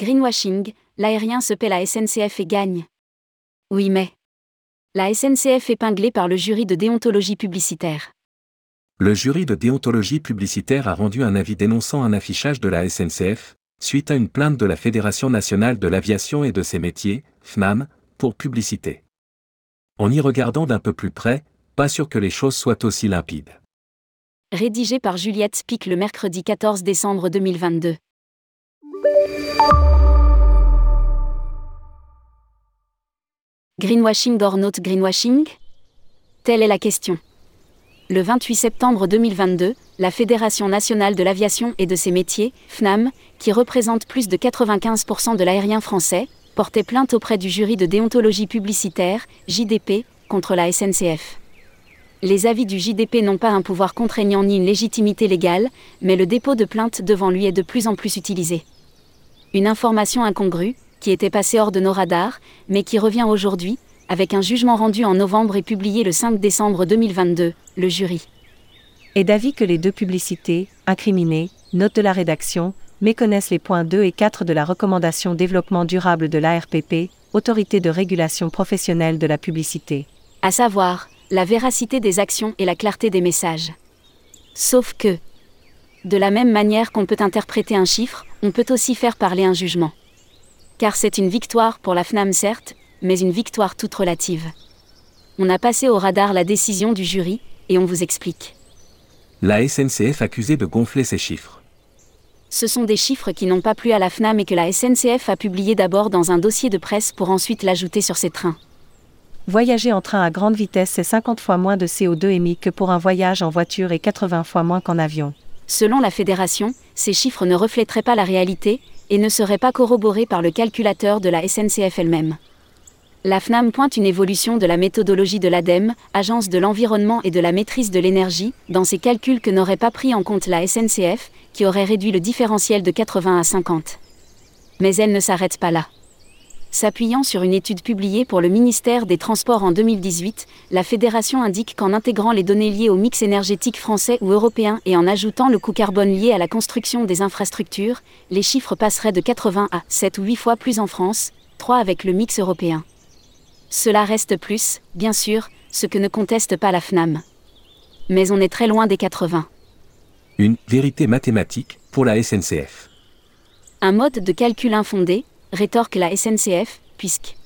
Greenwashing, l'aérien se paie la SNCF et gagne. Oui mais. La SNCF épinglée par le jury de déontologie publicitaire. Le jury de déontologie publicitaire a rendu un avis dénonçant un affichage de la SNCF, suite à une plainte de la Fédération nationale de l'aviation et de ses métiers, FNAM, pour publicité. En y regardant d'un peu plus près, pas sûr que les choses soient aussi limpides. Rédigé par Juliette Pic le mercredi 14 décembre 2022. Greenwashing or not greenwashing? Telle est la question. Le 28 septembre 2022, la Fédération nationale de l'aviation et de ses métiers, FNAM, qui représente plus de 95% de l'aérien français, portait plainte auprès du jury de déontologie publicitaire, JDP, contre la SNCF. Les avis du JDP n'ont pas un pouvoir contraignant ni une légitimité légale, mais le dépôt de plainte devant lui est de plus en plus utilisé. Une information incongrue, qui était passée hors de nos radars, mais qui revient aujourd'hui, avec un jugement rendu en novembre et publié le 5 décembre 2022, le jury. Est d'avis que les deux publicités, incriminées, notes de la rédaction, méconnaissent les points 2 et 4 de la recommandation développement durable de l'ARPP, Autorité de régulation professionnelle de la publicité. À savoir, la véracité des actions et la clarté des messages. Sauf que, de la même manière qu'on peut interpréter un chiffre, on peut aussi faire parler un jugement. Car c'est une victoire pour la FNAM certes, mais une victoire toute relative. On a passé au radar la décision du jury, et on vous explique. La SNCF accusée de gonfler ses chiffres. Ce sont des chiffres qui n'ont pas plu à la FNAM et que la SNCF a publié d'abord dans un dossier de presse pour ensuite l'ajouter sur ses trains. Voyager en train à grande vitesse, c'est 50 fois moins de CO2 émis que pour un voyage en voiture et 80 fois moins qu'en avion. Selon la fédération, ces chiffres ne reflèteraient pas la réalité et ne seraient pas corroborés par le calculateur de la SNCF elle-même. La FNAM pointe une évolution de la méthodologie de l'ADEME, Agence de l'environnement et de la maîtrise de l'énergie, dans ses calculs que n'aurait pas pris en compte la SNCF, qui aurait réduit le différentiel de 80 à 50. Mais elle ne s'arrête pas là. S'appuyant sur une étude publiée pour le ministère des Transports en 2018, la fédération indique qu'en intégrant les données liées au mix énergétique français ou européen et en ajoutant le coût carbone lié à la construction des infrastructures, les chiffres passeraient de 80 à 7 ou 8 fois plus en France, 3 avec le mix européen. Cela reste plus, bien sûr, ce que ne conteste pas la FNAM. Mais on est très loin des 80. Une vérité mathématique pour la SNCF. Un mode de calcul infondé, rétorque la SNCF, puisque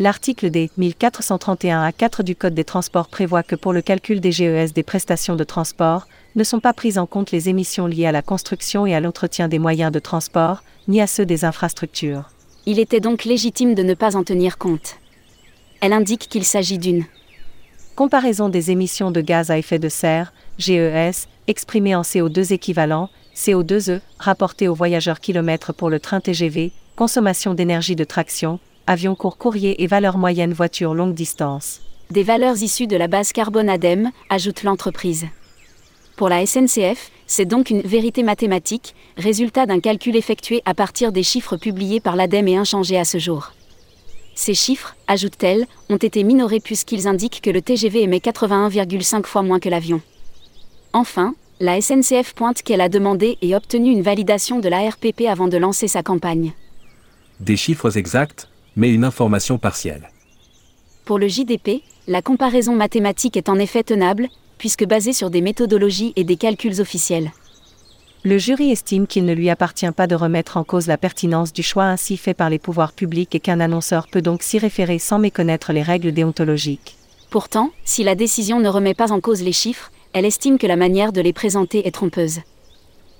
L'article D 1431 A4 du Code des transports prévoit que pour le calcul des GES des prestations de transport, ne sont pas prises en compte les émissions liées à la construction et à l'entretien des moyens de transport, ni à ceux des infrastructures. Il était donc légitime de ne pas en tenir compte. Elle indique qu'il s'agit d'une comparaison des émissions de gaz à effet de serre, GES, exprimées en CO2 équivalent, CO2e, rapporté aux voyageurs kilomètres pour le train TGV, consommation d'énergie de traction, avion court courrier et valeur moyenne voiture longue distance. Des valeurs issues de la base carbone ADEME, ajoute l'entreprise. Pour la SNCF, c'est donc une vérité mathématique, résultat d'un calcul effectué à partir des chiffres publiés par l'ADEME et inchangés à ce jour. Ces chiffres, ajoute-t-elle, ont été minorés puisqu'ils indiquent que le TGV émet 81,5 fois moins que l'avion. Enfin, la SNCF pointe qu'elle a demandé et obtenu une validation de l'ARPP avant de lancer sa campagne des chiffres exacts, mais une information partielle. Pour le JDP, la comparaison mathématique est en effet tenable, puisque basée sur des méthodologies et des calculs officiels. Le jury estime qu'il ne lui appartient pas de remettre en cause la pertinence du choix ainsi fait par les pouvoirs publics et qu'un annonceur peut donc s'y référer sans méconnaître les règles déontologiques. Pourtant, si la décision ne remet pas en cause les chiffres, elle estime que la manière de les présenter est trompeuse.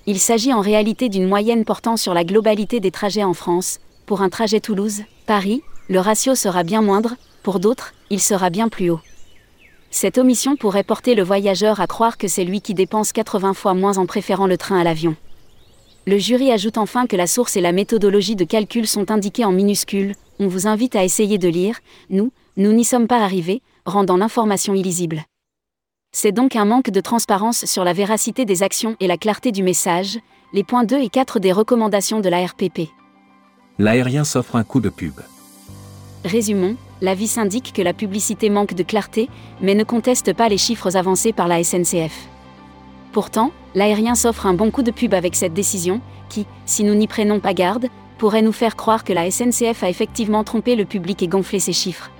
Il s'agit en réalité d'une moyenne portant sur la globalité des trajets en France, pour un trajet Toulouse-Paris, le ratio sera bien moindre, pour d'autres, il sera bien plus haut. Cette omission pourrait porter le voyageur à croire que c'est lui qui dépense 80 fois moins en préférant le train à l'avion. Le jury ajoute enfin que la source et la méthodologie de calcul sont indiquées en minuscules, on vous invite à essayer de lire, nous, nous n'y sommes pas arrivés, rendant l'information illisible. C'est donc un manque de transparence sur la véracité des actions et la clarté du message, les points 2 et 4 des recommandations de la RPP l'aérien s'offre un coup de pub. Résumons, l'avis indique que la publicité manque de clarté, mais ne conteste pas les chiffres avancés par la SNCF. Pourtant, l'aérien s'offre un bon coup de pub avec cette décision, qui, si nous n'y prenons pas garde, pourrait nous faire croire que la SNCF a effectivement trompé le public et gonflé ses chiffres.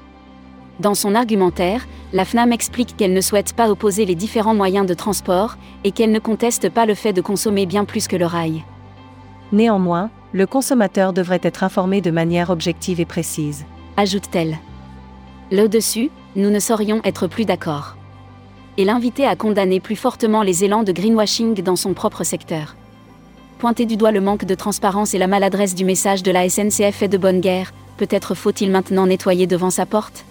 Dans son argumentaire, la FNAM explique qu'elle ne souhaite pas opposer les différents moyens de transport et qu'elle ne conteste pas le fait de consommer bien plus que le rail. Néanmoins, le consommateur devrait être informé de manière objective et précise. Ajoute-t-elle. Là-dessus, nous ne saurions être plus d'accord. Et l'invité à condamner plus fortement les élans de greenwashing dans son propre secteur. Pointer du doigt le manque de transparence et la maladresse du message de la SNCF est de bonne guerre, peut-être faut-il maintenant nettoyer devant sa porte?